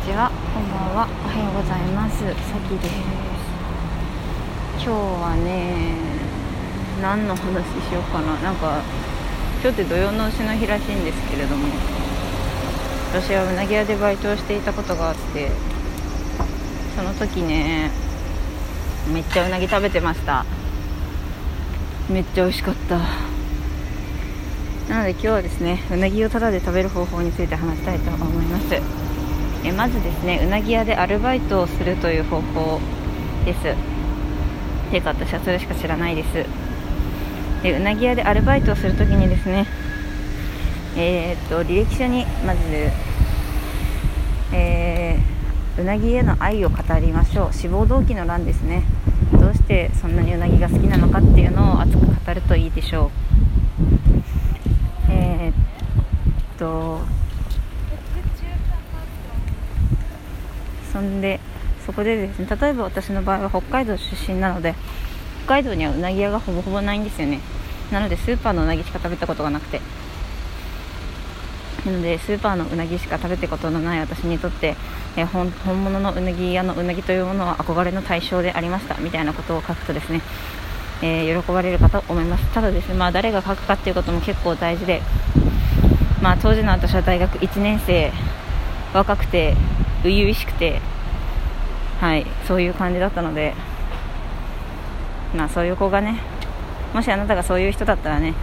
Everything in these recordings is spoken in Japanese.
ちは。こんばんは。おはようございます。さきです。今日はね何の話しようかな。なんか今日って土曜の牛の日らしいんですけれども私はうなぎ屋でバイトをしていたことがあってその時ねめっちゃうなぎ食べてました。めっちゃ美味しかった。なので今日はですねうなぎをタダで食べる方法について話したいと思います。えまずですねうなぎ屋でアルバイトをするという方法です。ていうか私はそれしか知らないです。でうなぎ屋でアルバイトをするときにですねえー、っと履歴書にまず、えー、うなぎへの愛を語りましょう。志望動機の欄ですね。どうしてそんなにうなぎが好きなのかっていうのを熱く語るといいでしょう。えー、っとそんでそこでですね例えば私の場合は北海道出身なので北海道にはうなぎ屋がほぼほぼないんですよね。なのでスーパーのうなぎしか食べたことがなくて。なのでスーパーのうなぎしか食べたことのない私にとって、えー、本物のうなぎ屋のうなぎというものは憧れの対象でありました。みたいなことを書くとですね、えー、喜ばれるかと思います。ただですね、まあ、誰が書くかっていうことも結構大事で、まあ、当時の私は大学1年生若くて初々しくてはいそういう感じだったのでまあそういう子がねもしあなたがそういう人だったらね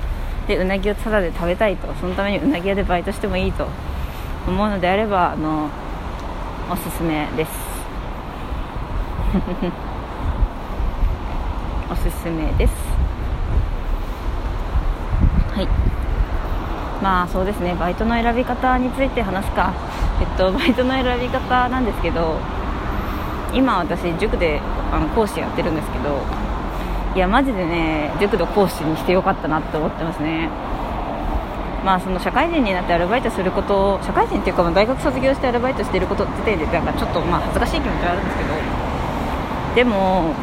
でうなぎをタダで食べたいとそのためにうなぎ屋でバイトしてもいいと思うのであればあのおすすめです。おすすめです。はい。まあそうですね。バイトの選び方について話すか。とバイトの選び方なんですけど今私塾であの講師やってるんですけどいやマジでね塾の講師にしてよかったなって思ってますね。まあその社会人になってアルバイトすること社会人っていうか大学卒業してアルバイトしてること時点でなんかちょっとまあ恥ずかしい気持ちはあるんですけどでも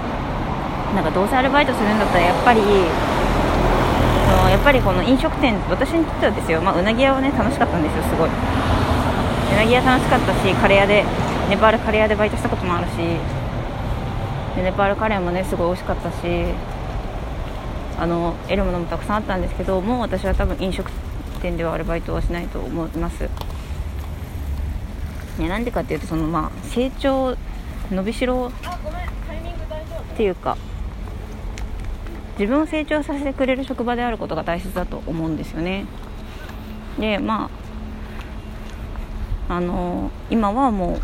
なんかどうせアルバイトするんだったらやっぱりやっぱりこの飲食店私にとってはですよ、まあ、うなぎ屋はね楽しかったんですよすごい。うなぎ屋楽しかったしカレー屋でネパールカレー屋でバイトしたこともあるしでネパールカレーもねすごい美味しかったしあの得るものもたくさんあったんですけどもう私は多分飲食店ではアルバイトはしないと思います。ねなんでかっていうとそのまあ成長伸びしろっていうか自分を成長させてくれる職場であることが大切だと思うんですよね。でまああの今はもう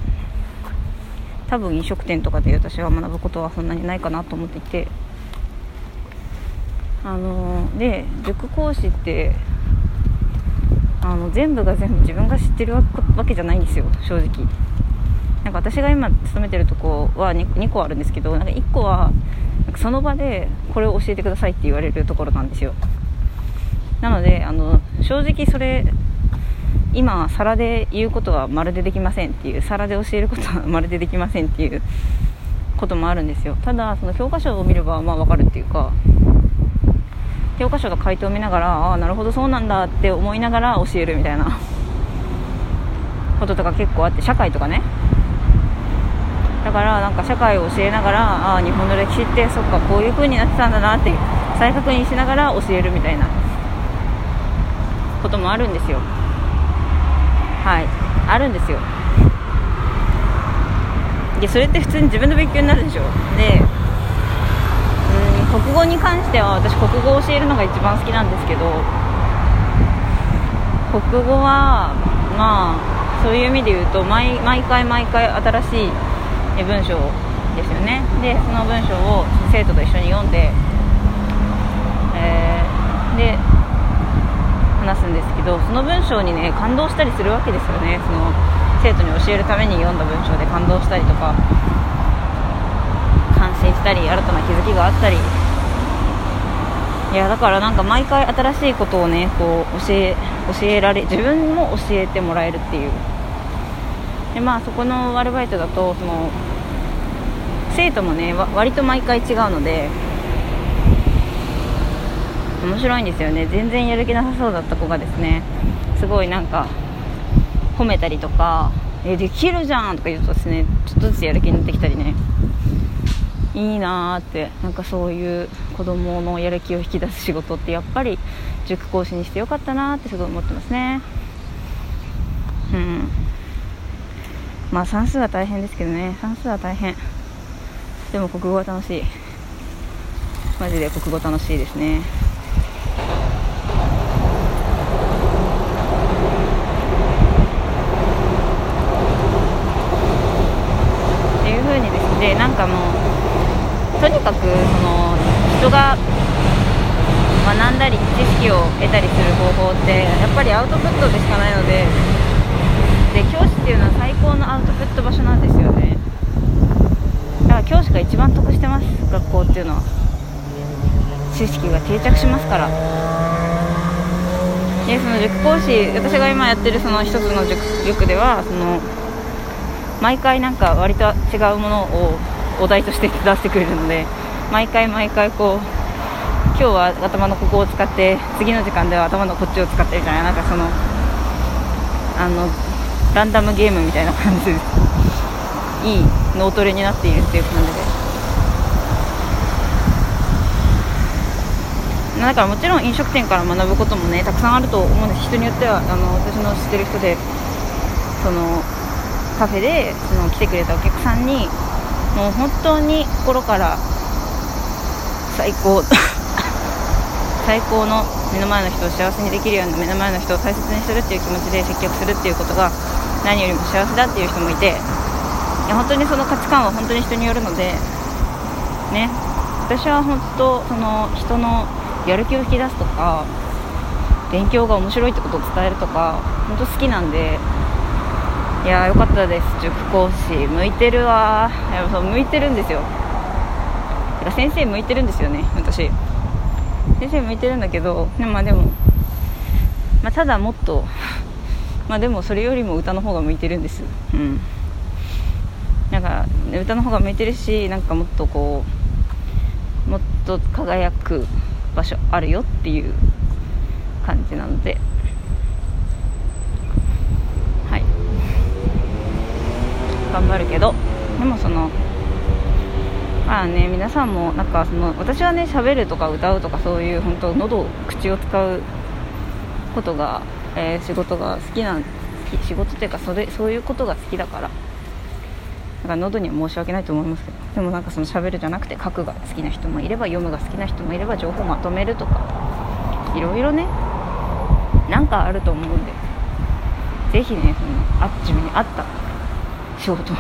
多分飲食店とかで私は学ぶことはそんなにないかなと思っていてあので塾講師ってあの全部が全部自分が知ってるわけじゃないんですよ正直。なんか私が今勤めてるとこは 2, 2個あるんですけどなんか1個はなんかその場でこれを教えてくださいって言われるところなんですよ。なのであの正直それ今皿で言うことはまるでできませんっていう皿で教えることはまるでできませんっていうこともあるんですよ。ただその教科書を見ればまあ分かるっていうか教科書の回答を見ながらああなるほどそうなんだって思いながら教えるみたいなこととか結構あって社会とかね。だからなんか社会を教えながらああ日本の歴史ってそっかこういう風になってたんだなって再確認しながら教えるみたいなこともあるんですよ。はい。あるんですよ。でそれって普通に自分の勉強になるでしょ。でうん国語に関しては私国語を教えるのが一番好きなんですけど国語はまあそういう意味で言うと毎毎回毎回新しい文章ですよね。でその文章を生徒と一緒に読んで、えー、で話すんですけどその文章にね感動したりするわけですよね。その生徒に教えるために読んだ文章で感動したりとか感心したり新たな気づきがあったり。いやだからなんか毎回新しいことをねこう教え教えられ自分も教えてもらえるっていう。でまあそこのアルバイトだとその生徒もね割と毎回違うので面白いんですよね。全然やる気なさそうだった子がですね。すごいなんか褒めたりとかえできるじゃんとか言うとですねちょっとずつやる気になってきたりね。いいなーってなんかそういう子供のやる気を引き出す仕事ってやっぱり塾講師にしてよかったなーってすごい思ってますね。うん。まあ算数は大変ですけどね。算数は大変。でも国語は楽しい。マジで国語楽しいですねっていう風にでなんかもうとにかくその人が学んだり知識を得たりする方法ってやっぱりアウトプットでしかないのでで教師っていうのは最高のアウトプット場所なんですよね。だから教師が一番得してます学校っていうのは知識が定着しますから。でその塾講師私が今やってるその一つの塾塾ではその毎回なんか割と違うものをお題として出してくれるので毎回毎回こう今日は頭のここを使って次の時間では頭のこっちを使ってみたいななんかそのあのランダムゲームみたいな感じでいい脳トレになっているっていう感じで。だからもちろん飲食店から学ぶこともねたくさんあると思うんです。人によってはあの私の知ってる人でそのカフェでその来てくれたお客さんにもう本当に心から最高。最高の目の前の人を幸せにできるような目の前の人を大切にするっていう気持ちで接客するっていうことが何よりも幸せだっていう人もいていや本当にその価値観は本当に人によるのでね。私は本当その人のやる気を引き出すとか勉強が面白いってことを伝えるとか本当好きなんでいやーよかったです。塾講師向いてるわ。やっぱ向いてるんですよ。てか先生向いてるんですよね私。先生向いてるんだけどで,、まあ、でも、まあ、ただもっとまあでもそれよりも歌の方が向いてるんです。うん。なんか歌の方が向いてるしなんかもっとこうもっと輝く場所あるよっていう感じなのではい頑張るけどでもそのまあね皆さんもなんかその私はね喋るとか歌うとかそういう本当喉口を使うことが、えー、仕事が好きな仕事っていうかそれそういうことが好きだからだから喉には申し訳ないと思いますけどでもなんかその喋るじゃなくて書くが好きな人もいれば読むが好きな人もいれば情報まとめるとかいろいろねなんかあると思うんでぜひねそのあ自分に合った仕事を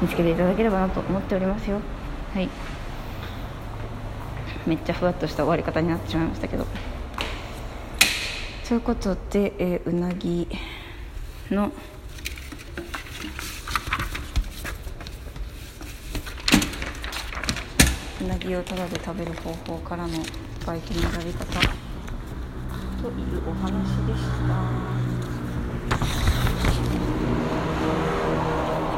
見つけていただければなと思っておりますよ。はい。めっちゃふわっとした終わり方になってしまいましたけど。ということで、えー、うなぎのうなぎをただで食べる方法からのバイキンのやり方というお話でした。